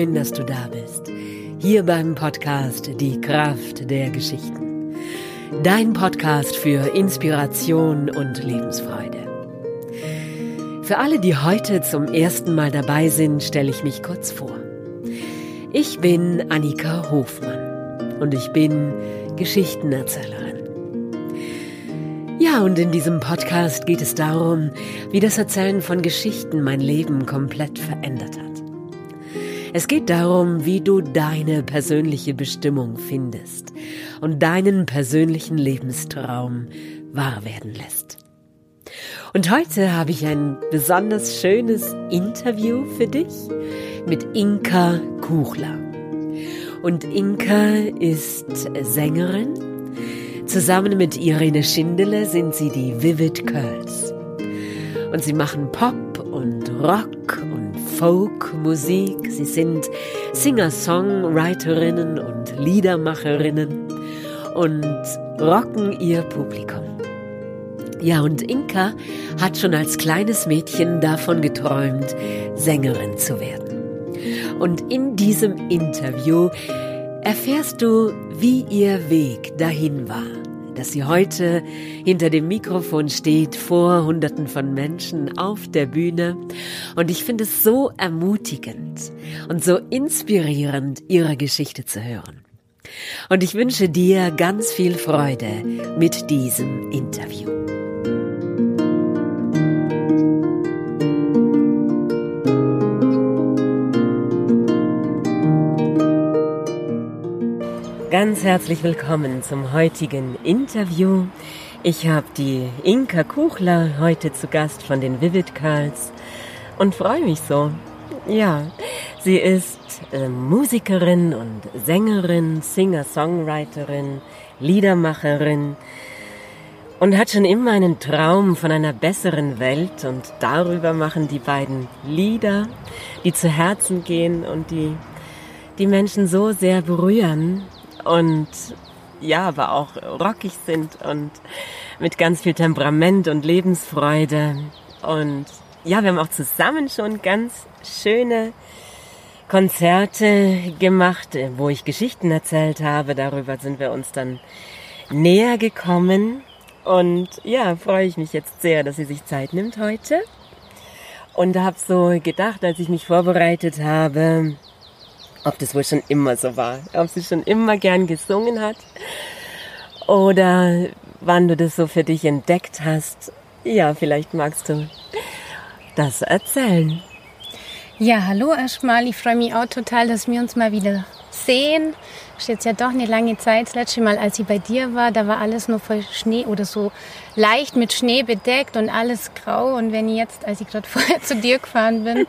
schön, dass du da bist. Hier beim Podcast Die Kraft der Geschichten. Dein Podcast für Inspiration und Lebensfreude. Für alle, die heute zum ersten Mal dabei sind, stelle ich mich kurz vor. Ich bin Annika Hofmann und ich bin Geschichtenerzählerin. Ja, und in diesem Podcast geht es darum, wie das Erzählen von Geschichten mein Leben komplett verändert hat. Es geht darum, wie du deine persönliche Bestimmung findest und deinen persönlichen Lebenstraum wahr werden lässt. Und heute habe ich ein besonders schönes Interview für dich mit Inka Kuchler. Und Inka ist Sängerin, Zusammen mit Irene Schindele sind sie die Vivid Curls. Und sie machen Pop und Rock und Folk-Musik. Sie sind Singer-Songwriterinnen und Liedermacherinnen und rocken ihr Publikum. Ja, und Inka hat schon als kleines Mädchen davon geträumt, Sängerin zu werden. Und in diesem Interview erfährst du, wie ihr Weg dahin war dass sie heute hinter dem Mikrofon steht, vor Hunderten von Menschen auf der Bühne. Und ich finde es so ermutigend und so inspirierend, ihre Geschichte zu hören. Und ich wünsche dir ganz viel Freude mit diesem Interview. Ganz herzlich willkommen zum heutigen Interview. Ich habe die Inka Kuchler heute zu Gast von den Vivid Curls und freue mich so. Ja, sie ist äh, Musikerin und Sängerin, Singer-Songwriterin, Liedermacherin und hat schon immer einen Traum von einer besseren Welt und darüber machen die beiden Lieder, die zu Herzen gehen und die die Menschen so sehr berühren, und ja, aber auch rockig sind und mit ganz viel Temperament und Lebensfreude. Und ja, wir haben auch zusammen schon ganz schöne Konzerte gemacht, wo ich Geschichten erzählt habe. Darüber sind wir uns dann näher gekommen. Und ja, freue ich mich jetzt sehr, dass sie sich Zeit nimmt heute. Und habe so gedacht, als ich mich vorbereitet habe, ob das wohl schon immer so war, ob sie schon immer gern gesungen hat oder wann du das so für dich entdeckt hast. Ja, vielleicht magst du das erzählen. Ja, hallo erstmal. Ich freue mich auch total, dass wir uns mal wieder sehen ist jetzt ja doch eine lange Zeit. Das letzte Mal, als ich bei dir war, da war alles nur voll Schnee oder so leicht mit Schnee bedeckt und alles grau. Und wenn ich jetzt, als ich gerade vorher zu dir gefahren bin,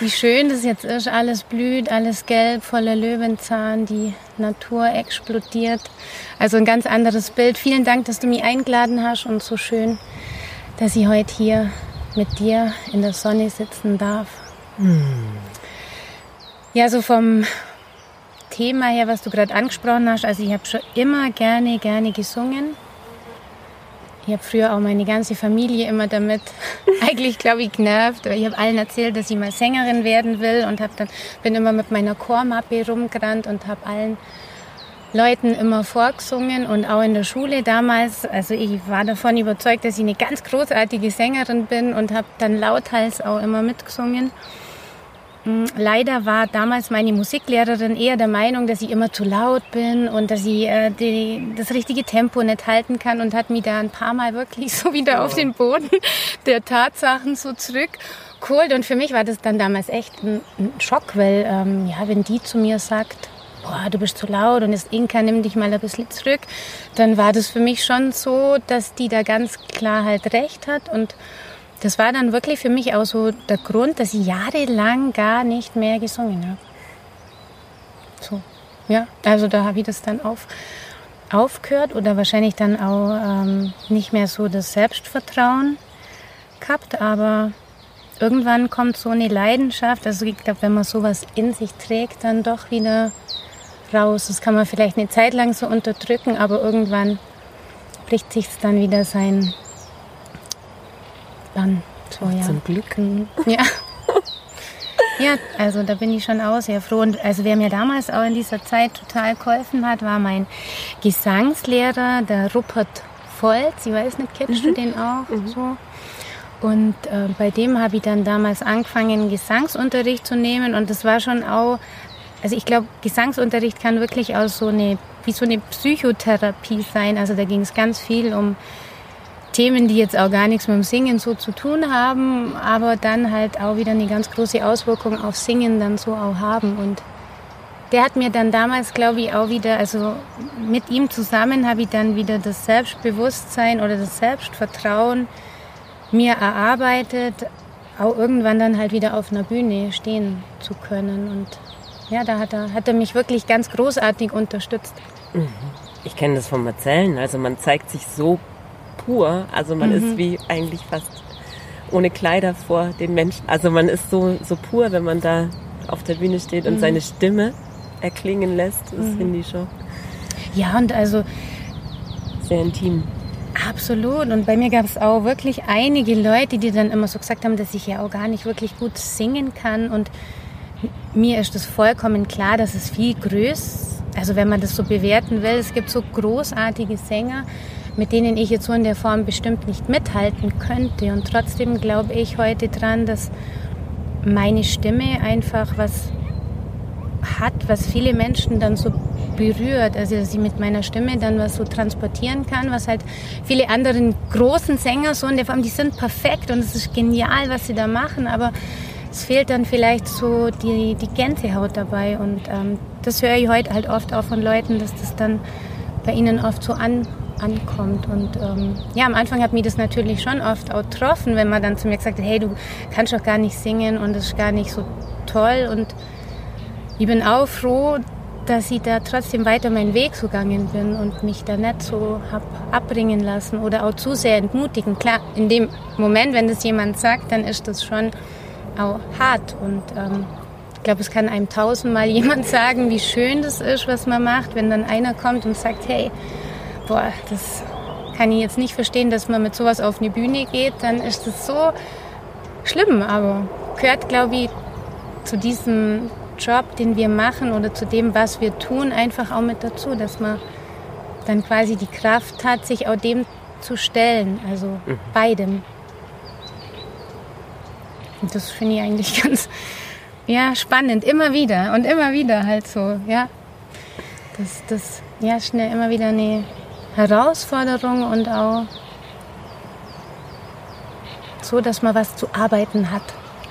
wie schön das jetzt ist, alles blüht, alles gelb, voller Löwenzahn, die Natur explodiert. Also ein ganz anderes Bild. Vielen Dank, dass du mich eingeladen hast und so schön, dass ich heute hier mit dir in der Sonne sitzen darf. Hm. Ja, so vom Thema her, was du gerade angesprochen hast, also ich habe schon immer gerne, gerne gesungen. Ich habe früher auch meine ganze Familie immer damit eigentlich, glaube ich, genervt. Ich habe allen erzählt, dass ich mal Sängerin werden will und hab dann, bin immer mit meiner Chormappe rumgerannt und habe allen Leuten immer vorgesungen und auch in der Schule damals. Also ich war davon überzeugt, dass ich eine ganz großartige Sängerin bin und habe dann lauthals auch immer mitgesungen. Leider war damals meine Musiklehrerin eher der Meinung, dass ich immer zu laut bin und dass ich äh, die, das richtige Tempo nicht halten kann und hat mich da ein paar Mal wirklich so wieder oh. auf den Boden der Tatsachen so zurückgeholt. Und für mich war das dann damals echt ein, ein Schock, weil ähm, ja, wenn die zu mir sagt, boah, du bist zu laut und jetzt Inka, nimm dich mal ein bisschen zurück, dann war das für mich schon so, dass die da ganz klar halt recht hat und das war dann wirklich für mich auch so der Grund, dass ich jahrelang gar nicht mehr gesungen habe. So, ja, also da habe ich das dann auf, aufgehört oder wahrscheinlich dann auch ähm, nicht mehr so das Selbstvertrauen gehabt, aber irgendwann kommt so eine Leidenschaft, also ich glaube, wenn man sowas in sich trägt, dann doch wieder raus. Das kann man vielleicht eine Zeit lang so unterdrücken, aber irgendwann bricht sich dann wieder sein dann. So, ja. Zum Glück. Ja. Ja, also da bin ich schon auch sehr froh. Und also wer mir damals auch in dieser Zeit total geholfen hat, war mein Gesangslehrer, der Rupert Volz. Ich weiß nicht, kennst mhm. du den auch? Mhm. So. Und äh, bei dem habe ich dann damals angefangen, Gesangsunterricht zu nehmen. Und das war schon auch, also ich glaube, Gesangsunterricht kann wirklich auch so eine, wie so eine Psychotherapie sein. Also da ging es ganz viel um Themen, die jetzt auch gar nichts mit dem Singen so zu tun haben, aber dann halt auch wieder eine ganz große Auswirkung auf Singen dann so auch haben. Und der hat mir dann damals, glaube ich, auch wieder, also mit ihm zusammen habe ich dann wieder das Selbstbewusstsein oder das Selbstvertrauen mir erarbeitet, auch irgendwann dann halt wieder auf einer Bühne stehen zu können. Und ja, da hat er, hat er mich wirklich ganz großartig unterstützt. Mhm. Ich kenne das vom Erzählen. Also man zeigt sich so pur. Also man mhm. ist wie eigentlich fast ohne Kleider vor den Menschen. Also man ist so, so pur, wenn man da auf der Bühne steht und mhm. seine Stimme erklingen lässt. Das mhm. finde ich schon. Ja, und also. Sehr intim. Absolut. Und bei mir gab es auch wirklich einige Leute, die dann immer so gesagt haben, dass ich ja auch gar nicht wirklich gut singen kann. Und mir ist das vollkommen klar, dass es viel größer, also wenn man das so bewerten will, es gibt so großartige Sänger, mit denen ich jetzt so in der Form bestimmt nicht mithalten könnte. Und trotzdem glaube ich heute dran, dass meine Stimme einfach was hat, was viele Menschen dann so berührt. Also dass ich mit meiner Stimme dann was so transportieren kann, was halt viele anderen großen Sänger so in der Form, die sind perfekt und es ist genial, was sie da machen, aber es fehlt dann vielleicht so die, die Gänsehaut dabei. Und ähm, das höre ich heute halt oft auch von Leuten, dass das dann bei ihnen oft so an, ankommt. Und ähm, ja, am Anfang hat mich das natürlich schon oft auch getroffen, wenn man dann zu mir gesagt hat, hey, du kannst doch gar nicht singen und das ist gar nicht so toll. Und ich bin auch froh, dass ich da trotzdem weiter meinen Weg so gegangen bin und mich da nicht so hab abbringen lassen oder auch zu sehr entmutigen. Klar, in dem Moment, wenn das jemand sagt, dann ist das schon auch hart und ähm, ich glaube, es kann einem tausendmal jemand sagen, wie schön das ist, was man macht, wenn dann einer kommt und sagt, hey, boah, das kann ich jetzt nicht verstehen, dass man mit sowas auf eine Bühne geht, dann ist das so schlimm, aber gehört, glaube ich, zu diesem Job, den wir machen oder zu dem, was wir tun, einfach auch mit dazu, dass man dann quasi die Kraft hat, sich auch dem zu stellen, also mhm. beidem. Und das finde ich eigentlich ganz ja, spannend, immer wieder und immer wieder halt so, ja. Das, das ja, schnell immer wieder eine Herausforderung und auch so, dass man was zu arbeiten hat.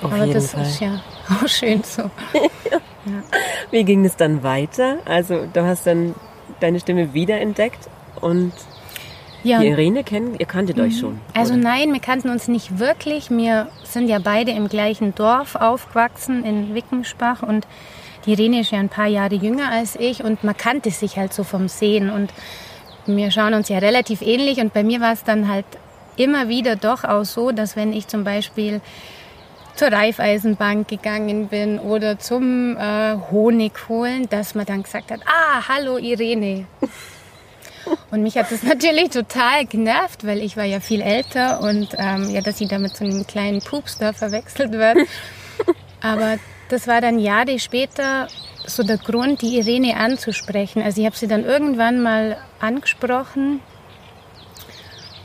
Auf Aber das Fall. ist ja auch schön so. ja. Wie ging es dann weiter? Also du hast dann deine Stimme wiederentdeckt und ja. die Irene kennen, ihr kanntet mhm. euch schon. Also oder? nein, wir kannten uns nicht wirklich. Wir sind ja beide im gleichen Dorf aufgewachsen in Wickenspach und die Irene ist ja ein paar Jahre jünger als ich und man kannte sich halt so vom Sehen und wir schauen uns ja relativ ähnlich und bei mir war es dann halt immer wieder doch auch so, dass wenn ich zum Beispiel zur Reifeisenbank gegangen bin oder zum äh, Honig holen, dass man dann gesagt hat, ah, hallo Irene. Und mich hat das natürlich total genervt, weil ich war ja viel älter und ähm, ja, dass sie da mit so einem kleinen Pups da verwechselt wird. Aber das war dann Jahre später so der Grund, die Irene anzusprechen. Also ich habe sie dann irgendwann mal angesprochen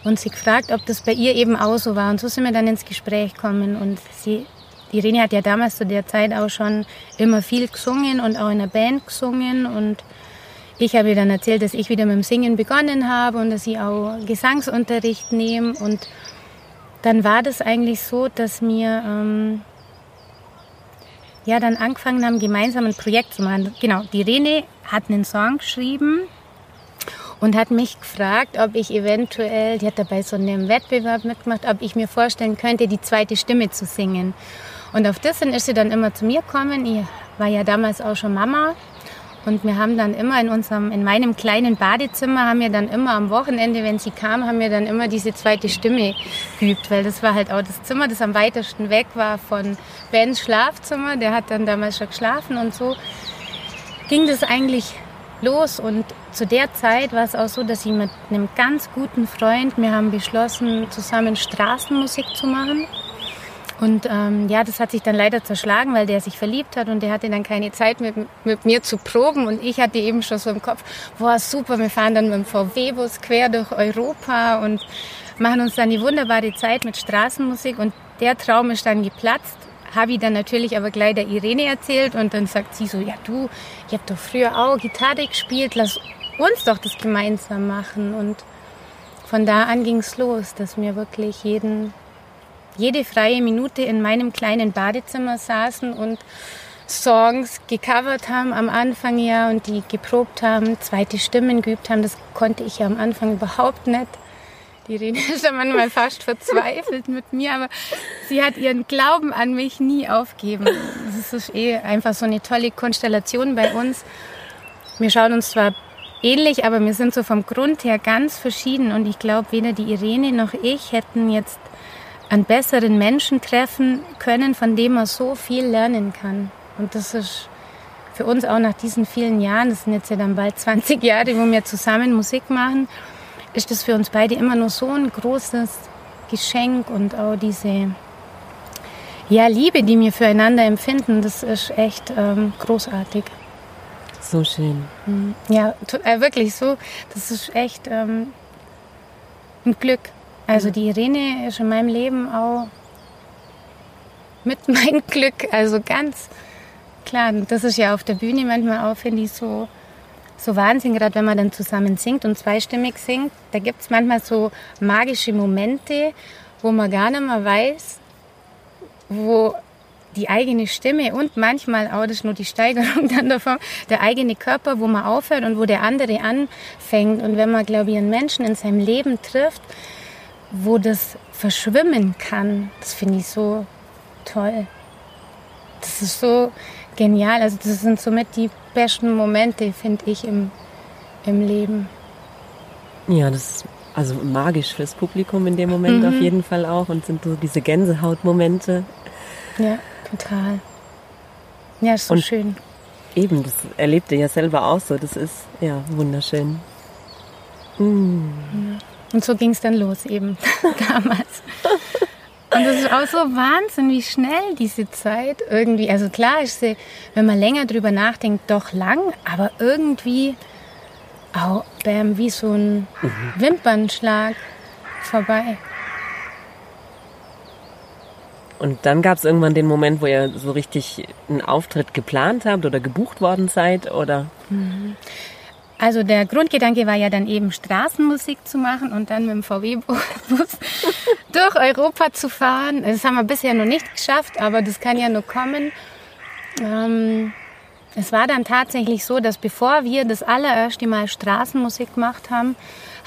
und sie gefragt, ob das bei ihr eben auch so war. Und so sind wir dann ins Gespräch gekommen. Und sie, Irene hat ja damals zu der Zeit auch schon immer viel gesungen und auch in der Band gesungen. Und ich habe ihr dann erzählt, dass ich wieder mit dem Singen begonnen habe und dass ich auch Gesangsunterricht nehme. Und dann war das eigentlich so, dass mir ähm, ja dann angefangen haben, gemeinsam ein Projekt zu machen. Genau, die Rene hat einen Song geschrieben und hat mich gefragt, ob ich eventuell, die hat dabei so einen Wettbewerb mitgemacht, ob ich mir vorstellen könnte, die zweite Stimme zu singen. Und auf das ist sie dann immer zu mir gekommen. Ich war ja damals auch schon Mama und wir haben dann immer in unserem, in meinem kleinen Badezimmer haben wir dann immer am Wochenende, wenn sie kam, haben wir dann immer diese zweite Stimme geübt, weil das war halt auch das Zimmer, das am weitesten weg war von Bens Schlafzimmer. Der hat dann damals schon geschlafen und so ging das eigentlich los. Und zu der Zeit war es auch so, dass ich mit einem ganz guten Freund, wir haben beschlossen, zusammen Straßenmusik zu machen. Und ähm, ja, das hat sich dann leider zerschlagen, weil der sich verliebt hat und der hatte dann keine Zeit mit, mit mir zu proben. Und ich hatte eben schon so im Kopf, boah, super, wir fahren dann mit dem VW-Bus quer durch Europa und machen uns dann die wunderbare Zeit mit Straßenmusik. Und der Traum ist dann geplatzt. Habe ich dann natürlich aber gleich der Irene erzählt und dann sagt sie so, ja du, ich habe doch früher auch Gitarre gespielt, lass uns doch das gemeinsam machen. Und von da an ging es los, dass wir wirklich jeden jede freie Minute in meinem kleinen Badezimmer saßen und Songs gecovert haben am Anfang ja und die geprobt haben, zweite Stimmen geübt haben. Das konnte ich ja am Anfang überhaupt nicht. Die Rene ist ja manchmal fast verzweifelt mit mir, aber sie hat ihren Glauben an mich nie aufgeben. Das ist eh einfach so eine tolle Konstellation bei uns. Wir schauen uns zwar ähnlich, aber wir sind so vom Grund her ganz verschieden und ich glaube, weder die Irene noch ich hätten jetzt einen besseren Menschen treffen können, von dem man so viel lernen kann. Und das ist für uns auch nach diesen vielen Jahren, das sind jetzt ja dann bald 20 Jahre, wo wir zusammen Musik machen, ist das für uns beide immer nur so ein großes Geschenk und auch diese ja, Liebe, die wir füreinander empfinden, das ist echt ähm, großartig. So schön. Mhm. Ja, äh, wirklich so. Das ist echt ähm, ein Glück. Also die Irene ist in meinem Leben auch mit mein Glück. Also ganz klar, das ist ja auf der Bühne manchmal auch, finde ich, so, so Wahnsinn, gerade wenn man dann zusammen singt und zweistimmig singt. Da gibt es manchmal so magische Momente, wo man gar nicht mehr weiß, wo die eigene Stimme und manchmal auch, das ist nur die Steigerung dann davon, der eigene Körper, wo man aufhört und wo der andere anfängt. Und wenn man, glaube ich, einen Menschen in seinem Leben trifft, wo das verschwimmen kann, das finde ich so toll. Das ist so genial. Also das sind somit die besten Momente, finde ich, im, im Leben. Ja, das ist also magisch fürs Publikum in dem Moment mhm. auf jeden Fall auch und sind so diese Gänsehautmomente. Ja, total. Ja, ist so und schön. Eben, das erlebt ihr ja selber auch so. Das ist ja wunderschön. Mm. Ja. Und so ging es dann los eben damals. Und das ist auch so Wahnsinn, wie schnell diese Zeit irgendwie, also klar ist sie, wenn man länger drüber nachdenkt, doch lang, aber irgendwie auch bam, wie so ein mhm. Wimpernschlag vorbei. Und dann gab es irgendwann den Moment, wo ihr so richtig einen Auftritt geplant habt oder gebucht worden seid, oder? Mhm. Also der Grundgedanke war ja dann eben Straßenmusik zu machen und dann mit dem VW-Bus durch Europa zu fahren. Das haben wir bisher noch nicht geschafft, aber das kann ja nur kommen. Ähm, es war dann tatsächlich so, dass bevor wir das allererste Mal Straßenmusik gemacht haben,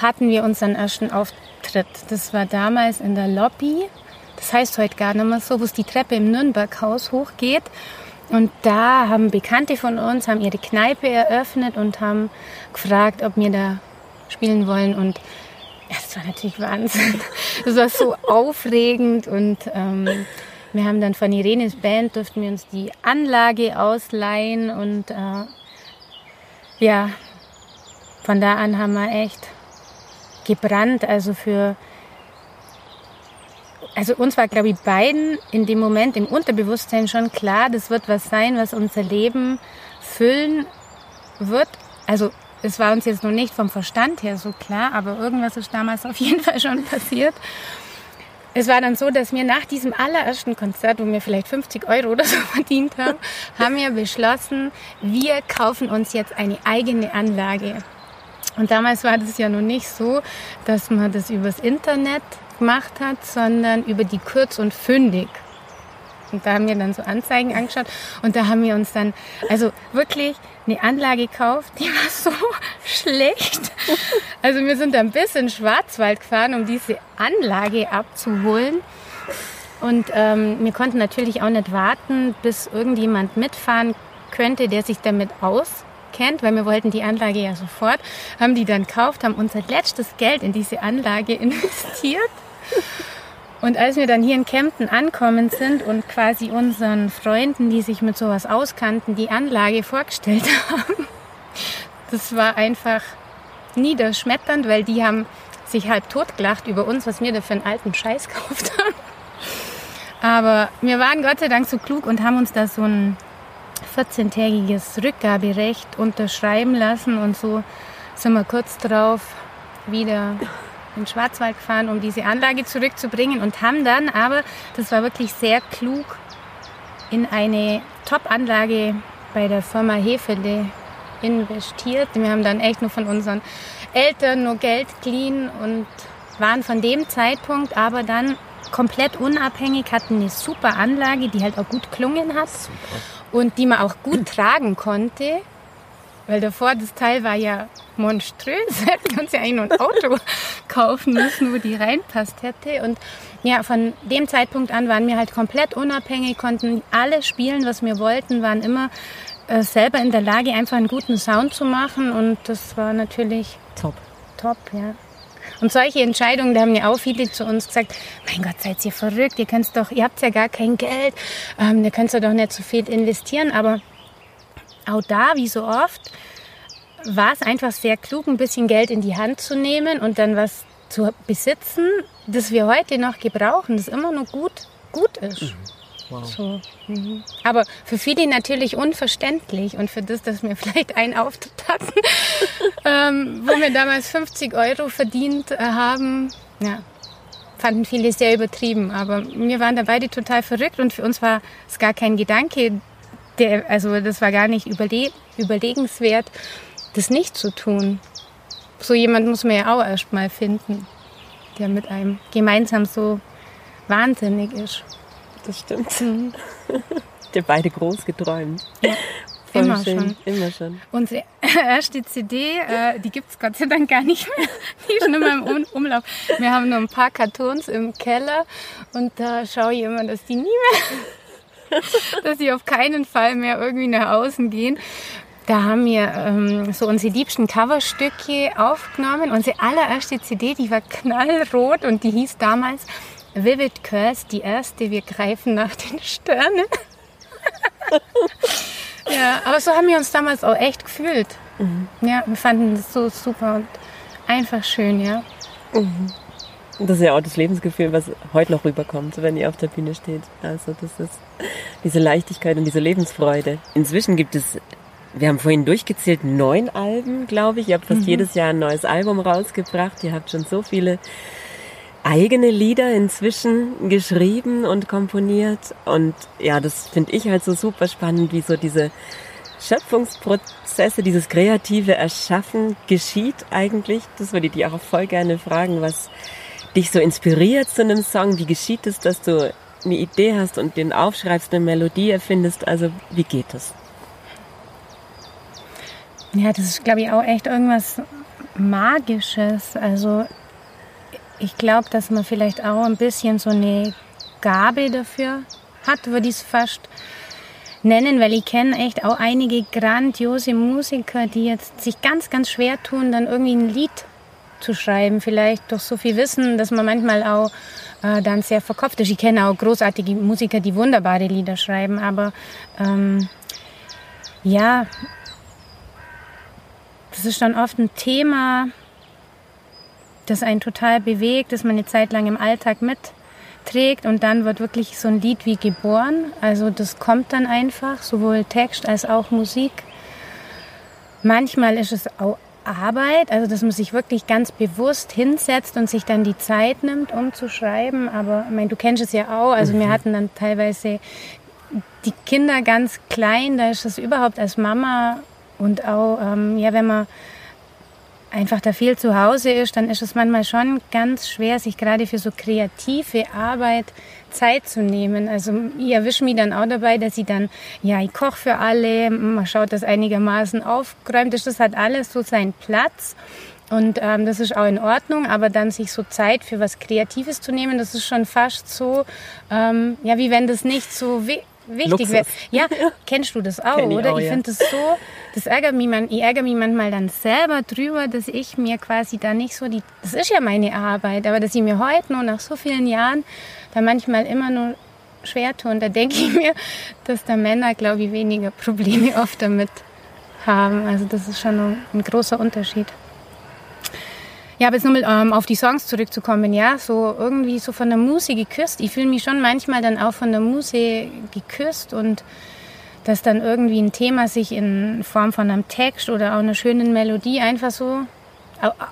hatten wir unseren ersten Auftritt. Das war damals in der Lobby. Das heißt heute gar nicht mehr so, wo es die Treppe im Nürnberghaus hochgeht. Und da haben Bekannte von uns haben ihre Kneipe eröffnet und haben gefragt, ob wir da spielen wollen. Und ja, das war natürlich Wahnsinn. Das war so aufregend und ähm, wir haben dann von Irenes Band durften wir uns die Anlage ausleihen und äh, ja, von da an haben wir echt gebrannt, also für also uns war, glaube ich, beiden in dem Moment im Unterbewusstsein schon klar, das wird was sein, was unser Leben füllen wird. Also es war uns jetzt noch nicht vom Verstand her so klar, aber irgendwas ist damals auf jeden Fall schon passiert. Es war dann so, dass wir nach diesem allerersten Konzert, wo wir vielleicht 50 Euro oder so verdient haben, haben wir beschlossen, wir kaufen uns jetzt eine eigene Anlage. Und damals war das ja noch nicht so, dass man das übers Internet gemacht hat, sondern über die Kurz und Fündig. Und da haben wir dann so Anzeigen angeschaut und da haben wir uns dann, also wirklich eine Anlage gekauft, die war so schlecht. Also wir sind dann bis in Schwarzwald gefahren, um diese Anlage abzuholen. Und ähm, wir konnten natürlich auch nicht warten, bis irgendjemand mitfahren könnte, der sich damit auskennt, weil wir wollten die Anlage ja sofort, haben die dann gekauft, haben unser letztes Geld in diese Anlage investiert und als wir dann hier in Kempten ankommen sind und quasi unseren Freunden, die sich mit sowas auskannten, die Anlage vorgestellt haben, das war einfach niederschmetternd, weil die haben sich halb totgelacht über uns, was wir da für einen alten Scheiß gekauft haben. Aber wir waren Gott sei Dank so klug und haben uns da so ein 14-tägiges Rückgaberecht unterschreiben lassen und so sind wir kurz drauf wieder in den Schwarzwald gefahren, um diese Anlage zurückzubringen und haben dann aber, das war wirklich sehr klug, in eine Top-Anlage bei der Firma Hefele investiert. Wir haben dann echt nur von unseren Eltern nur Geld geliehen und waren von dem Zeitpunkt aber dann komplett unabhängig, hatten eine super Anlage, die halt auch gut klungen hat super. und die man auch gut tragen konnte. Weil davor das Teil war ja monströs. Hätten uns ja eigentlich nur ein Auto kaufen müssen, wo die reinpasst hätte. Und ja, von dem Zeitpunkt an waren wir halt komplett unabhängig, konnten alles spielen, was wir wollten, waren immer äh, selber in der Lage, einfach einen guten Sound zu machen. Und das war natürlich top. Top, ja. Und solche Entscheidungen, da haben ja auch viele zu uns gesagt, mein Gott, seid ihr verrückt, ihr könnt doch, ihr habt ja gar kein Geld, ähm, ihr könnt doch nicht so viel investieren. Aber auch da, wie so oft, war es einfach sehr klug, ein bisschen Geld in die Hand zu nehmen und dann was zu besitzen, das wir heute noch gebrauchen, das immer noch gut, gut ist. Mhm. Wow. So, mhm. Aber für viele natürlich unverständlich und für das, dass wir vielleicht einen Auftritt hatten, ähm, wo wir damals 50 Euro verdient äh, haben, ja, fanden viele sehr übertrieben. Aber wir waren da beide total verrückt und für uns war es gar kein Gedanke, der, also das war gar nicht überle überlegenswert, das nicht zu tun. So jemand muss man ja auch erst mal finden, der mit einem gemeinsam so wahnsinnig ist das stimmt. Mhm. Der beide groß geträumt. Ja. Voll immer schön. schon. Immer schon. Unsere erste CD, äh, die gibt es Gott sei Dank gar nicht mehr. Die ist schon immer im um Umlauf. Wir haben nur ein paar Kartons im Keller und da schaue ich immer, dass die nie mehr, dass sie auf keinen Fall mehr irgendwie nach außen gehen. Da haben wir ähm, so unsere liebsten Coverstücke aufgenommen. Unsere allererste CD, die war knallrot und die hieß damals Vivid Curse, die erste, wir greifen nach den Sternen. ja, aber so haben wir uns damals auch echt gefühlt. Mhm. Ja, wir fanden das so super und einfach schön, ja. Mhm. Das ist ja auch das Lebensgefühl, was heute noch rüberkommt, wenn ihr auf der Bühne steht. Also das ist diese Leichtigkeit und diese Lebensfreude. Inzwischen gibt es, wir haben vorhin durchgezählt, neun Alben, glaube ich. Ihr habt fast mhm. jedes Jahr ein neues Album rausgebracht. Ihr habt schon so viele eigene Lieder inzwischen geschrieben und komponiert. Und ja, das finde ich halt so super spannend, wie so diese Schöpfungsprozesse, dieses kreative Erschaffen geschieht eigentlich. Das würde ich dir auch voll gerne fragen, was dich so inspiriert zu einem Song. Wie geschieht es, dass du eine Idee hast und den aufschreibst, eine Melodie erfindest? Also wie geht das? Ja, das ist, glaube ich, auch echt irgendwas Magisches. Also ich glaube, dass man vielleicht auch ein bisschen so eine Gabe dafür hat, würde ich es fast nennen, weil ich kenne echt auch einige grandiose Musiker, die jetzt sich ganz, ganz schwer tun, dann irgendwie ein Lied zu schreiben. Vielleicht durch so viel Wissen, dass man manchmal auch äh, dann sehr verkopft ist. Ich kenne auch großartige Musiker, die wunderbare Lieder schreiben, aber ähm, ja, das ist dann oft ein Thema, das einen total bewegt, das man eine Zeit lang im Alltag mitträgt und dann wird wirklich so ein Lied wie geboren. Also das kommt dann einfach, sowohl Text als auch Musik. Manchmal ist es auch Arbeit, also dass man sich wirklich ganz bewusst hinsetzt und sich dann die Zeit nimmt, um zu schreiben. Aber ich meine, du kennst es ja auch. Also mhm. wir hatten dann teilweise die Kinder ganz klein, da ist es überhaupt als Mama und auch, ähm, ja, wenn man einfach da viel zu Hause ist, dann ist es manchmal schon ganz schwer, sich gerade für so kreative Arbeit Zeit zu nehmen. Also ich erwische mich dann auch dabei, dass ich dann, ja, ich koche für alle, man schaut, dass einigermaßen aufgeräumt ist. Das hat alles so seinen Platz. Und ähm, das ist auch in Ordnung, aber dann sich so Zeit für was Kreatives zu nehmen, das ist schon fast so, ähm, ja, wie wenn das nicht so wichtig wäre. Ja, kennst du das auch, ich oder? Auch, ich ja. finde das so, das ärgert mich, man, ich ärgere mich manchmal dann selber drüber, dass ich mir quasi da nicht so die, das ist ja meine Arbeit, aber dass ich mir heute nur nach so vielen Jahren da manchmal immer nur schwer tue. Und da denke ich mir, dass da Männer, glaube ich, weniger Probleme oft damit haben. Also das ist schon ein, großer Unterschied. Ja, aber jetzt nochmal ähm, auf die Songs zurückzukommen, ja, so irgendwie so von der Musik geküsst. Ich fühle mich schon manchmal dann auch von der Musik geküsst und dass dann irgendwie ein Thema sich in Form von einem Text oder auch einer schönen Melodie einfach so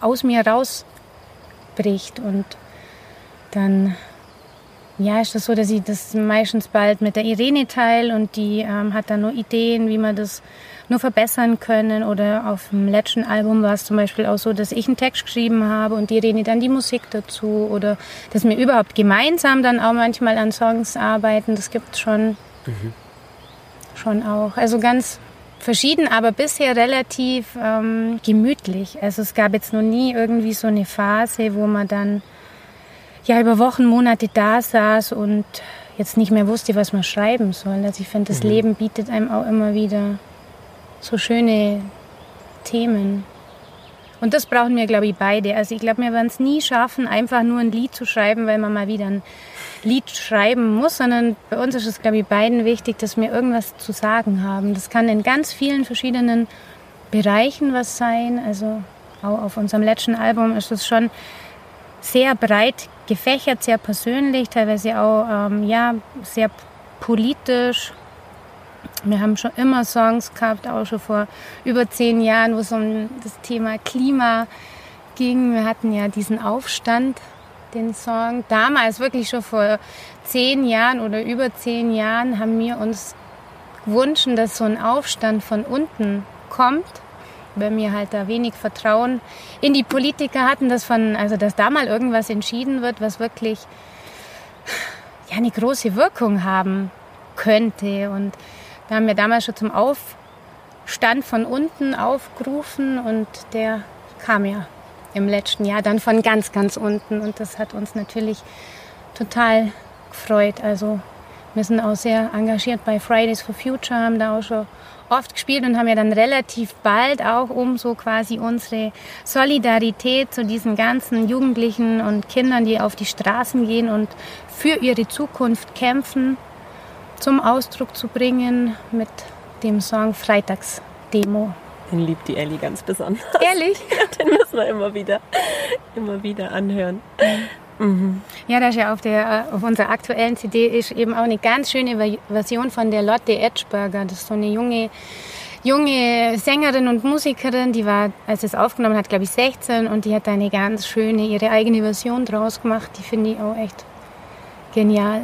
aus mir rausbricht und dann ja, ist das so, dass ich das meistens bald mit der Irene teile und die ähm, hat dann nur Ideen, wie man das nur verbessern können. Oder auf dem letzten Album war es zum Beispiel auch so, dass ich einen Text geschrieben habe und die Irene dann die Musik dazu. Oder dass wir überhaupt gemeinsam dann auch manchmal an Songs arbeiten. Das gibt es schon, mhm. Schon auch. Also ganz verschieden, aber bisher relativ ähm, gemütlich. Also es gab jetzt noch nie irgendwie so eine Phase, wo man dann ja über Wochen, Monate da saß und jetzt nicht mehr wusste, was man schreiben soll. Also ich finde, das mhm. Leben bietet einem auch immer wieder so schöne Themen. Und das brauchen wir, glaube ich, beide. Also ich glaube, wir werden es nie schaffen, einfach nur ein Lied zu schreiben, weil man mal wieder ein Lied schreiben muss, sondern bei uns ist es, glaube ich, beiden wichtig, dass wir irgendwas zu sagen haben. Das kann in ganz vielen verschiedenen Bereichen was sein. Also auch auf unserem letzten Album ist es schon sehr breit gefächert, sehr persönlich, teilweise auch ähm, ja, sehr politisch. Wir haben schon immer Songs gehabt, auch schon vor über zehn Jahren, wo es um das Thema Klima ging. Wir hatten ja diesen Aufstand, den Song. Damals, wirklich schon vor zehn Jahren oder über zehn Jahren, haben wir uns gewünscht, dass so ein Aufstand von unten kommt weil wir halt da wenig Vertrauen in die Politiker hatten, dass von, also dass da mal irgendwas entschieden wird, was wirklich ja, eine große Wirkung haben könnte. Und da haben wir damals schon zum Aufstand von unten aufgerufen und der kam ja im letzten Jahr dann von ganz, ganz unten. Und das hat uns natürlich total gefreut. Also wir sind auch sehr engagiert bei Fridays for Future, haben da auch schon oft gespielt und haben ja dann relativ bald auch um so quasi unsere Solidarität zu diesen ganzen Jugendlichen und Kindern, die auf die Straßen gehen und für ihre Zukunft kämpfen, zum Ausdruck zu bringen mit dem Song Freitagsdemo. Den liebt die Ellie ganz besonders. Ehrlich? Ja, den müssen wir immer wieder, immer wieder anhören. Mhm. Ja, das ist ja auf, der, auf unserer aktuellen CD ist eben auch eine ganz schöne Version von der Lotte Edgeberger. Das ist so eine junge, junge Sängerin und Musikerin, die war, als es aufgenommen hat, glaube ich 16 und die hat da eine ganz schöne, ihre eigene Version draus gemacht. Die finde ich auch echt genial.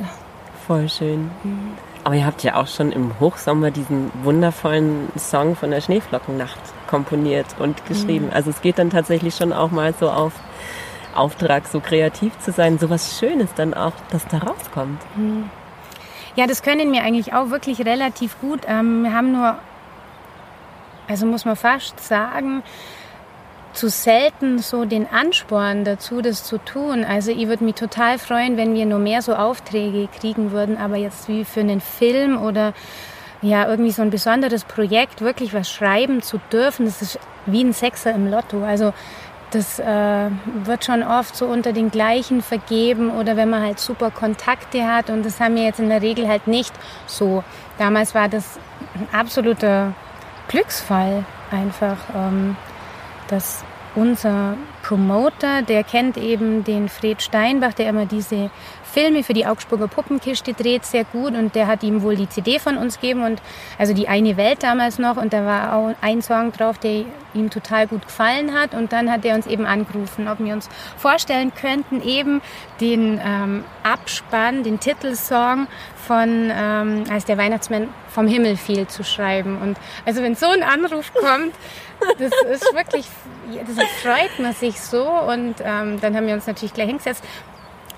Voll schön. Mhm. Aber ihr habt ja auch schon im Hochsommer diesen wundervollen Song von der Schneeflockennacht komponiert und geschrieben. Mhm. Also es geht dann tatsächlich schon auch mal so auf Auftrag, so kreativ zu sein, so was Schönes dann auch, dass da rauskommt. Hm. Ja, das können wir eigentlich auch wirklich relativ gut. Ähm, wir haben nur, also muss man fast sagen, zu selten so den Ansporn dazu, das zu tun. Also ich würde mich total freuen, wenn wir nur mehr so Aufträge kriegen würden, aber jetzt wie für einen Film oder ja, irgendwie so ein besonderes Projekt, wirklich was schreiben zu dürfen, das ist wie ein Sechser im Lotto. Also das äh, wird schon oft so unter den gleichen vergeben oder wenn man halt super Kontakte hat und das haben wir jetzt in der Regel halt nicht so. Damals war das ein absoluter Glücksfall einfach, ähm, dass unser Promoter, der kennt eben den Fred Steinbach, der immer diese Filme für die Augsburger Puppenkiste dreht, sehr gut und der hat ihm wohl die CD von uns gegeben und also die eine Welt damals noch und da war auch ein Song drauf, der ihm total gut gefallen hat und dann hat er uns eben angerufen, ob wir uns vorstellen könnten, eben den ähm, Abspann, den Titelsong von ähm, als der Weihnachtsmann vom Himmel fiel zu schreiben und also wenn so ein Anruf kommt, das ist wirklich, das freut man sich so. Und ähm, dann haben wir uns natürlich gleich hingesetzt.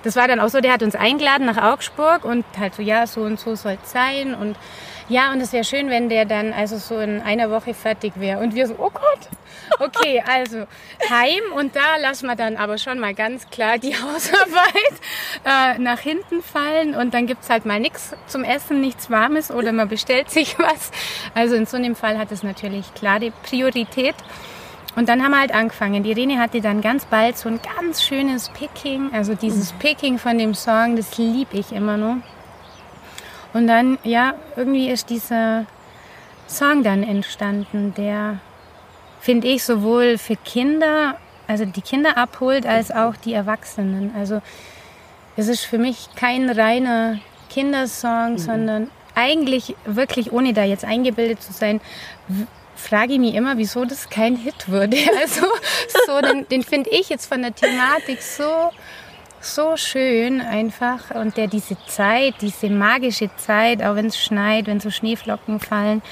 Das war dann auch so, der hat uns eingeladen nach Augsburg und halt so, ja, so und so soll es sein. Und ja, und es wäre schön, wenn der dann also so in einer Woche fertig wäre. Und wir so, oh Gott, okay, also heim und da lassen wir dann aber schon mal ganz klar die Hausarbeit äh, nach hinten fallen und dann gibt's halt mal nichts zum Essen, nichts Warmes oder man bestellt sich was. Also in so einem Fall hat es natürlich klare Priorität. Und dann haben wir halt angefangen. Die Irene hatte dann ganz bald so ein ganz schönes Picking, also dieses mhm. Picking von dem Song, das liebe ich immer noch. Und dann, ja, irgendwie ist dieser Song dann entstanden, der, finde ich, sowohl für Kinder also die Kinder abholt, als auch die Erwachsenen. Also es ist für mich kein reiner Kindersong, mhm. sondern eigentlich wirklich, ohne da jetzt eingebildet zu sein, frage ich mich immer, wieso das kein Hit wurde. Also so, den, den finde ich jetzt von der Thematik so so schön einfach und der diese Zeit, diese magische Zeit, auch wenn es schneit, wenn so Schneeflocken fallen,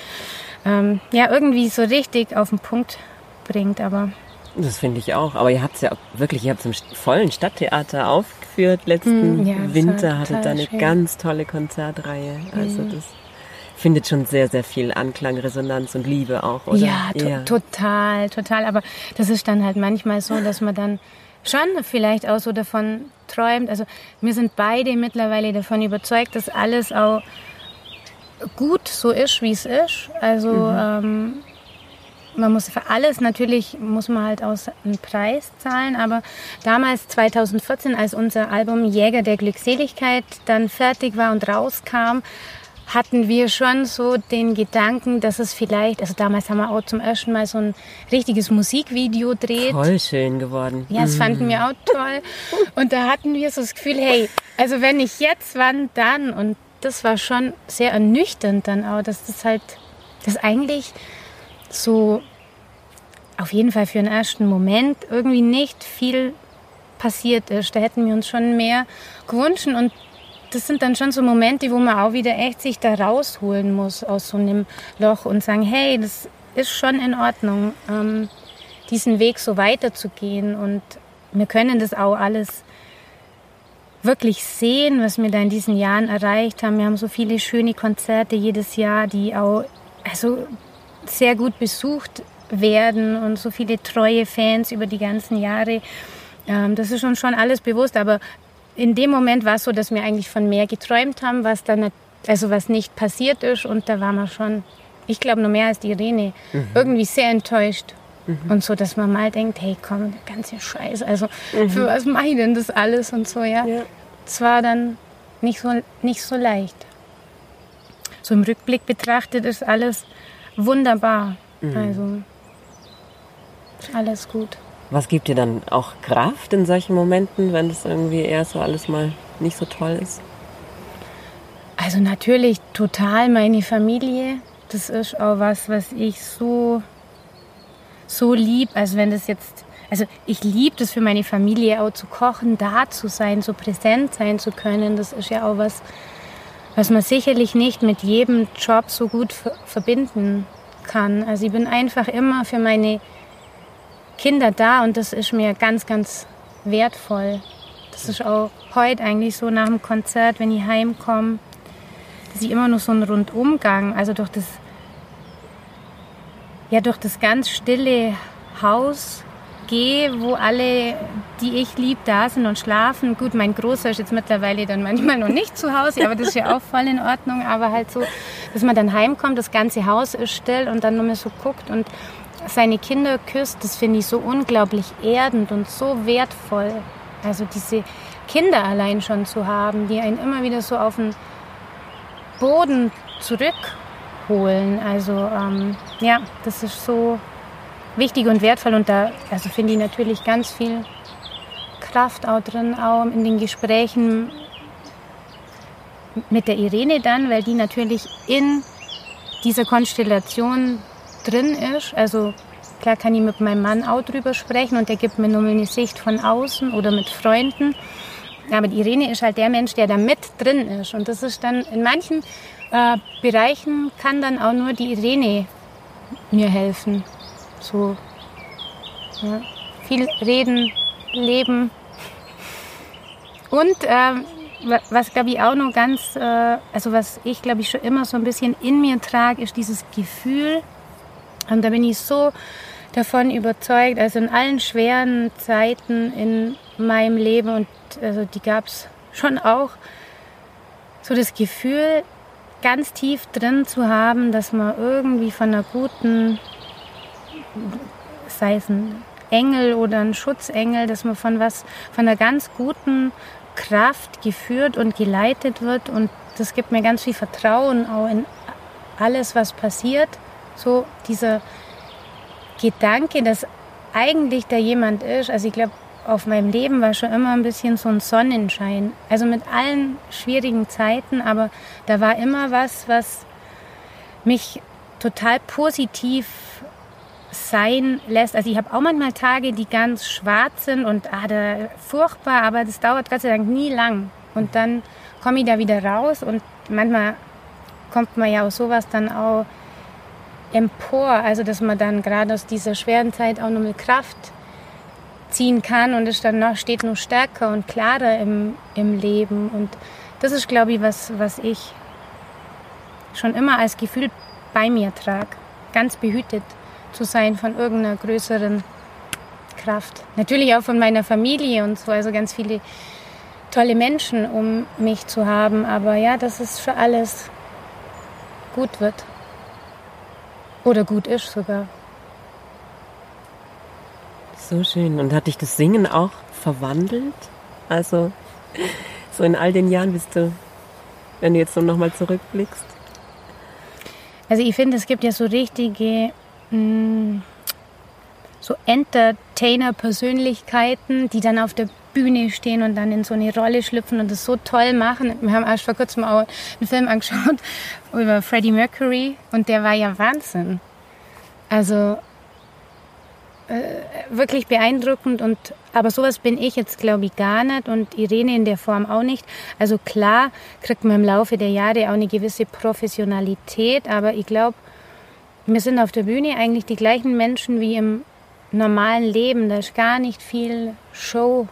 ähm, ja irgendwie so richtig auf den Punkt bringt. Aber das finde ich auch. Aber ihr habt es ja wirklich, ihr habt es im vollen Stadttheater aufgeführt letzten mm, ja, Winter, hattet da eine schön. ganz tolle Konzertreihe. Also mm. das findet schon sehr, sehr viel Anklang, Resonanz und Liebe auch, oder? Ja, to ja, total, total. Aber das ist dann halt manchmal so, dass man dann schon vielleicht auch so davon träumt. Also wir sind beide mittlerweile davon überzeugt, dass alles auch gut so ist, wie es ist. Also mhm. ähm, man muss für alles natürlich muss man halt aus einen Preis zahlen, aber damals 2014, als unser Album Jäger der Glückseligkeit dann fertig war und rauskam, hatten wir schon so den Gedanken, dass es vielleicht, also damals haben wir auch zum ersten Mal so ein richtiges Musikvideo dreht. Voll schön geworden. Ja, das mhm. fanden wir auch toll. Und da hatten wir so das Gefühl, hey, also wenn nicht jetzt, wann dann? Und das war schon sehr ernüchternd dann auch, dass das halt, das eigentlich so auf jeden Fall für einen ersten Moment irgendwie nicht viel passiert ist. Da hätten wir uns schon mehr gewünscht und das sind dann schon so Momente, wo man auch wieder echt sich da rausholen muss aus so einem Loch und sagen, hey, das ist schon in Ordnung, ähm, diesen Weg so weiterzugehen und wir können das auch alles wirklich sehen, was wir da in diesen Jahren erreicht haben. Wir haben so viele schöne Konzerte jedes Jahr, die auch also sehr gut besucht werden und so viele treue Fans über die ganzen Jahre. Ähm, das ist uns schon alles bewusst, aber in dem Moment war es so, dass wir eigentlich von mehr geträumt haben, was dann also was nicht passiert ist und da waren wir schon, ich glaube nur mehr als die Irene, mhm. irgendwie sehr enttäuscht. Mhm. Und so, dass man mal denkt, hey komm, ganze Scheiße, also mhm. für was mache ich denn das alles und so, ja. ja. Es war dann nicht so, nicht so leicht. So im Rückblick betrachtet ist alles wunderbar. Mhm. Also ist alles gut. Was gibt dir dann auch Kraft in solchen Momenten, wenn es irgendwie eher so alles mal nicht so toll ist? Also natürlich total meine Familie. Das ist auch was, was ich so, so lieb. Also wenn das jetzt, also ich liebe das für meine Familie auch zu kochen, da zu sein, so präsent sein zu können. Das ist ja auch was, was man sicherlich nicht mit jedem Job so gut verbinden kann. Also ich bin einfach immer für meine Kinder da und das ist mir ganz, ganz wertvoll. Das ist auch heute eigentlich so nach dem Konzert, wenn ich heimkomme, dass ich immer noch so einen Rundumgang, also durch das, ja, durch das ganz stille Haus gehe, wo alle, die ich lieb, da sind und schlafen. Gut, mein Großer ist jetzt mittlerweile dann manchmal noch nicht zu Hause, aber das ist ja auch voll in Ordnung. Aber halt so, dass man dann heimkommt, das ganze Haus ist still und dann nur mehr so guckt und seine Kinder küsst, das finde ich so unglaublich erdend und so wertvoll. Also diese Kinder allein schon zu haben, die einen immer wieder so auf den Boden zurückholen. Also ähm, ja, das ist so wichtig und wertvoll und da also finde ich natürlich ganz viel Kraft auch drin, auch in den Gesprächen mit der Irene dann, weil die natürlich in dieser Konstellation drin ist. Also klar kann ich mit meinem Mann auch drüber sprechen und der gibt mir nur eine Sicht von außen oder mit Freunden. Aber die Irene ist halt der Mensch, der da mit drin ist. Und das ist dann in manchen äh, Bereichen kann dann auch nur die Irene mir helfen. So ja, viel reden, leben. Und äh, was glaube ich auch noch ganz, äh, also was ich glaube ich schon immer so ein bisschen in mir trage, ist dieses Gefühl, und da bin ich so davon überzeugt, also in allen schweren Zeiten in meinem Leben, und also die gab es schon auch, so das Gefühl, ganz tief drin zu haben, dass man irgendwie von einer guten, sei es ein Engel oder ein Schutzengel, dass man von was, von einer ganz guten Kraft geführt und geleitet wird. Und das gibt mir ganz viel Vertrauen auch in alles, was passiert so dieser Gedanke, dass eigentlich da jemand ist, also ich glaube, auf meinem Leben war schon immer ein bisschen so ein Sonnenschein. Also mit allen schwierigen Zeiten, aber da war immer was, was mich total positiv sein lässt. Also ich habe auch manchmal Tage, die ganz schwarz sind und ah, da, furchtbar, aber das dauert Gott sei Dank nie lang. Und dann komme ich da wieder raus und manchmal kommt man ja aus sowas dann auch empor, also dass man dann gerade aus dieser schweren Zeit auch nochmal Kraft ziehen kann und es dann noch, steht noch stärker und klarer im, im Leben. Und das ist, glaube ich, was, was ich schon immer als Gefühl bei mir trage. Ganz behütet zu sein von irgendeiner größeren Kraft. Natürlich auch von meiner Familie und so, also ganz viele tolle Menschen um mich zu haben. Aber ja, dass es für alles gut wird. Oder gut ist sogar. So schön. Und hat dich das Singen auch verwandelt? Also so in all den Jahren bist du, wenn du jetzt so nochmal zurückblickst? Also ich finde, es gibt ja so richtige mh, mm, so Entertainer-Persönlichkeiten, die dann auf der Bühne stehen und dann in so eine Rolle schlüpfen und das so toll machen. Wir haben erst vor kurzem auch einen Film angeschaut über Freddie Mercury und der war ja Wahnsinn. Also äh, wirklich beeindruckend und aber sowas bin ich jetzt glaube ich gar nicht und Irene in der Form auch nicht. Also klar kriegt man im Laufe der Jahre auch eine gewisse Professionalität, aber ich glaube, wir sind auf der Bühne eigentlich die gleichen Menschen wie im normalen Leben. Da ist gar nicht viel Show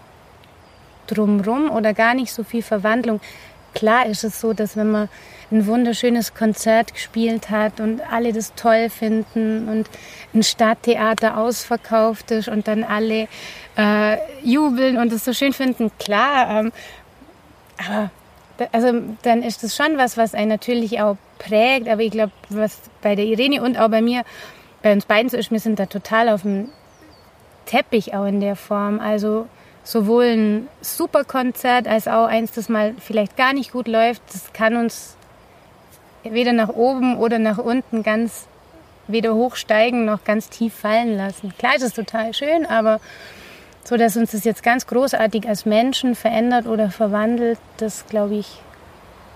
drumrum oder gar nicht so viel Verwandlung. Klar ist es so, dass wenn man ein wunderschönes Konzert gespielt hat und alle das toll finden und ein Stadttheater ausverkauft ist und dann alle äh, jubeln und es so schön finden, klar. Ähm, aber also dann ist das schon was, was einen natürlich auch prägt. Aber ich glaube, was bei der Irene und auch bei mir, bei uns beiden so ist, wir sind da total auf dem Teppich auch in der Form. Also sowohl ein super Konzert als auch eins, das mal vielleicht gar nicht gut läuft, das kann uns weder nach oben oder nach unten ganz weder hochsteigen noch ganz tief fallen lassen. Klar ist es total schön, aber so, dass uns das jetzt ganz großartig als Menschen verändert oder verwandelt, das glaube ich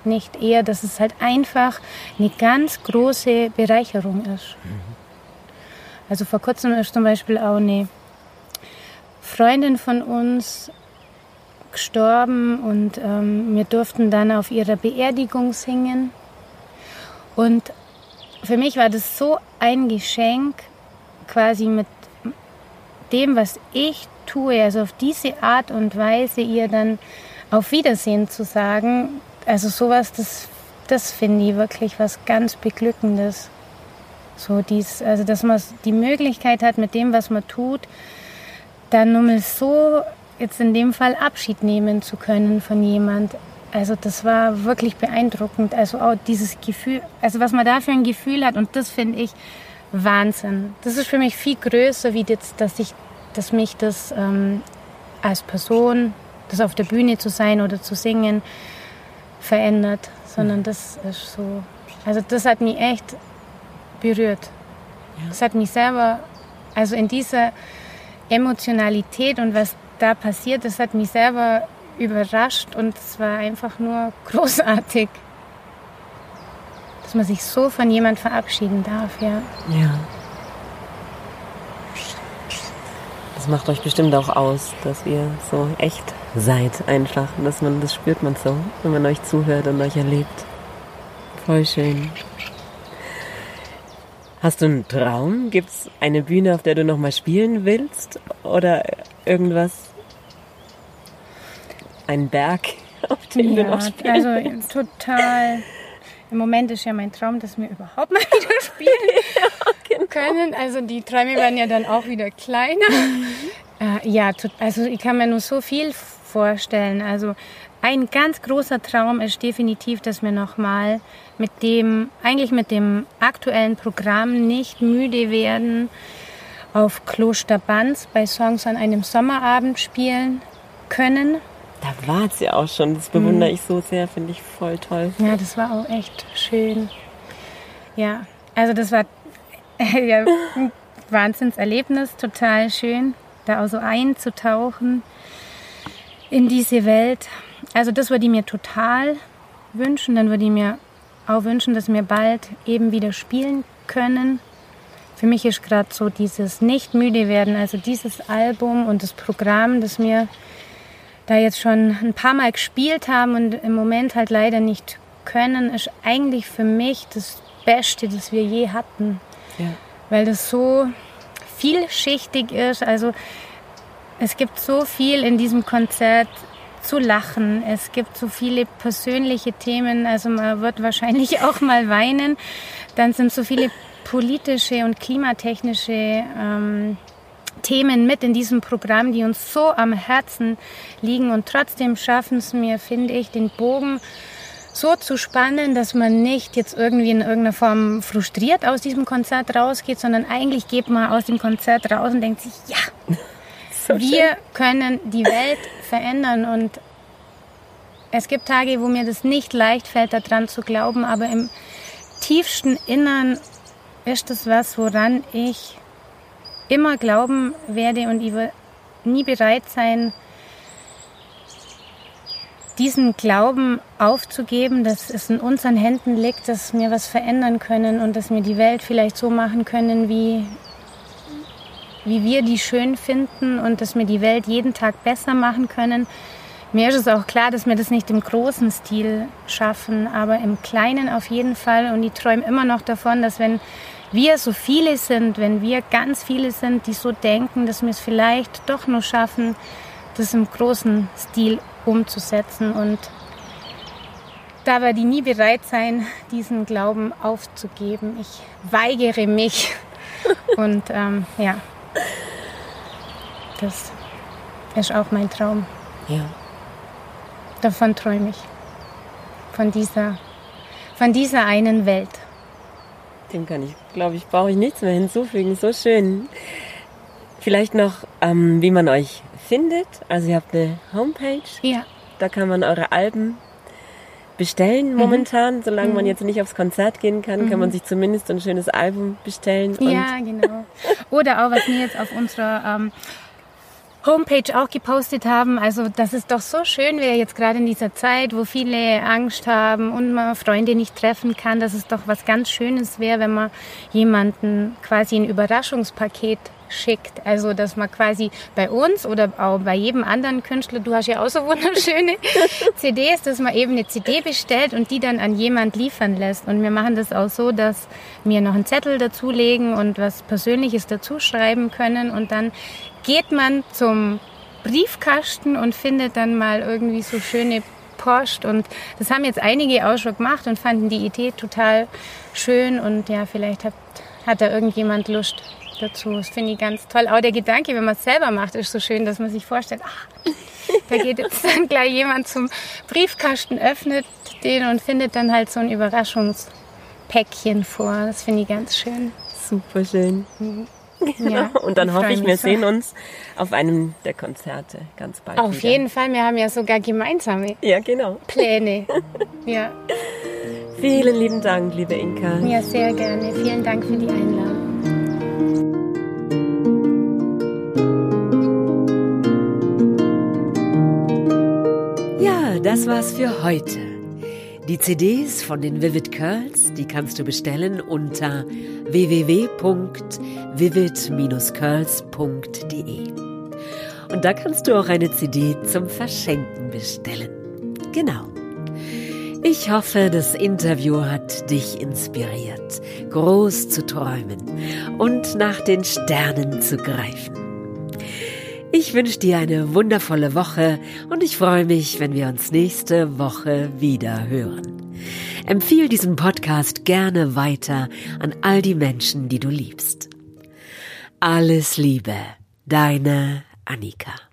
nicht. Eher, dass es halt einfach eine ganz große Bereicherung ist. Mhm. Also vor kurzem ist zum Beispiel auch eine Freundin von uns gestorben und ähm, wir durften dann auf ihrer Beerdigung singen. Und für mich war das so ein Geschenk, quasi mit dem, was ich tue, also auf diese Art und Weise ihr dann auf Wiedersehen zu sagen. Also sowas, das, das finde ich wirklich was ganz Beglückendes. So dies, also dass man die Möglichkeit hat, mit dem, was man tut, dann nur mal so jetzt in dem Fall Abschied nehmen zu können von jemand. Also das war wirklich beeindruckend. Also auch dieses Gefühl, also was man da für ein Gefühl hat und das finde ich Wahnsinn. Das ist für mich viel größer, wie jetzt, dass ich, dass mich das ähm, als Person, das auf der Bühne zu sein oder zu singen, verändert, sondern das ist so. Also das hat mich echt berührt. Das hat mich selber, also in dieser Emotionalität und was da passiert, das hat mich selber überrascht und es war einfach nur großartig, dass man sich so von jemand verabschieden darf, ja. Ja. Das macht euch bestimmt auch aus, dass ihr so echt seid einfach. Dass man, das spürt man so, wenn man euch zuhört und euch erlebt. Voll schön. Hast du einen Traum? Gibt es eine Bühne, auf der du nochmal spielen willst? Oder irgendwas? Ein Berg, auf dem ja, du noch spielen also total. Im Moment ist ja mein Traum, dass wir überhaupt mal wieder spielen ja, genau. können. Also die Träume werden ja dann auch wieder kleiner. Äh, ja, also ich kann mir nur so viel vorstellen. Also ein ganz großer Traum ist definitiv, dass wir nochmal mit dem, eigentlich mit dem aktuellen Programm nicht müde werden, auf Kloster Banz bei Songs an einem Sommerabend spielen können. Da war es ja auch schon. Das bewundere mhm. ich so sehr, finde ich voll toll. Ja, das war auch echt schön. Ja, also das war ja, Wahnsinnserlebnis, total schön, da auch so einzutauchen in diese Welt. Also das würde ich mir total wünschen. Dann würde ich mir auch wünschen, dass wir bald eben wieder spielen können. Für mich ist gerade so dieses nicht müde werden, also dieses Album und das Programm, das wir da jetzt schon ein paar Mal gespielt haben und im Moment halt leider nicht können, ist eigentlich für mich das Beste, das wir je hatten. Ja. Weil das so vielschichtig ist. Also es gibt so viel in diesem Konzert zu lachen. Es gibt so viele persönliche Themen. Also man wird wahrscheinlich auch mal weinen. Dann sind so viele politische und klimatechnische ähm, Themen mit in diesem Programm, die uns so am Herzen liegen. Und trotzdem schaffen es mir, finde ich, den Bogen so zu spannen, dass man nicht jetzt irgendwie in irgendeiner Form frustriert aus diesem Konzert rausgeht, sondern eigentlich geht man aus dem Konzert raus und denkt sich, ja, so wir können die Welt verändern und es gibt Tage, wo mir das nicht leicht fällt, daran zu glauben, aber im tiefsten Innern ist das was, woran ich immer glauben werde und ich will nie bereit sein, diesen Glauben aufzugeben, dass es in unseren Händen liegt, dass wir was verändern können und dass wir die Welt vielleicht so machen können, wie, wie wir die schön finden und dass wir die Welt jeden Tag besser machen können. Mir ist es auch klar, dass wir das nicht im großen Stil schaffen, aber im kleinen auf jeden Fall. Und ich träume immer noch davon, dass wenn wir so viele sind, wenn wir ganz viele sind, die so denken, dass wir es vielleicht doch nur schaffen, das im großen Stil umzusetzen. Und da werde ich nie bereit sein, diesen Glauben aufzugeben. Ich weigere mich. Und ähm, ja, das ist auch mein Traum. Ja. Davon träume ich. Von dieser, von dieser einen Welt. Dem kann ich, glaube ich, brauche ich nichts mehr hinzufügen. So schön. Vielleicht noch, ähm, wie man euch findet. Also ihr habt eine Homepage. Ja. Da kann man eure Alben bestellen mhm. momentan. Mhm. Solange mhm. man jetzt nicht aufs Konzert gehen kann, mhm. kann man mhm. sich zumindest ein schönes Album bestellen. Ja, genau. Oder auch, was wir jetzt auf unserer ähm, Homepage auch gepostet haben. Also das ist doch so schön wäre jetzt gerade in dieser Zeit, wo viele Angst haben und man Freunde nicht treffen kann, dass es doch was ganz Schönes wäre, wenn man jemanden quasi ein Überraschungspaket schickt. Also, dass man quasi bei uns oder auch bei jedem anderen Künstler, du hast ja auch so wunderschöne CDs, dass man eben eine CD bestellt und die dann an jemand liefern lässt. Und wir machen das auch so, dass wir noch einen Zettel dazulegen und was Persönliches dazu schreiben können. Und dann geht man zum Briefkasten und findet dann mal irgendwie so schöne Post. Und das haben jetzt einige auch schon gemacht und fanden die Idee total schön. Und ja, vielleicht hat, hat da irgendjemand Lust, dazu. Das finde ich ganz toll. Auch der Gedanke, wenn man es selber macht, ist so schön, dass man sich vorstellt, ach, da geht jetzt dann gleich jemand zum Briefkasten, öffnet den und findet dann halt so ein Überraschungspäckchen vor. Das finde ich ganz schön. Super schön. Mhm. Ja, und dann hoffe ich, wir so. sehen uns auf einem der Konzerte ganz bald. Auf wieder. jeden Fall, wir haben ja sogar gemeinsame ja, genau. Pläne. ja. Vielen lieben Dank, liebe Inka. Ja, sehr gerne. Vielen Dank für die Einladung. das war's für heute. Die CDs von den Vivid Curls, die kannst du bestellen unter www.vivid-curls.de. Und da kannst du auch eine CD zum Verschenken bestellen. Genau. Ich hoffe, das Interview hat dich inspiriert, groß zu träumen und nach den Sternen zu greifen. Ich wünsche dir eine wundervolle Woche und ich freue mich, wenn wir uns nächste Woche wieder hören. Empfiehl diesen Podcast gerne weiter an all die Menschen, die du liebst. Alles Liebe, deine Annika.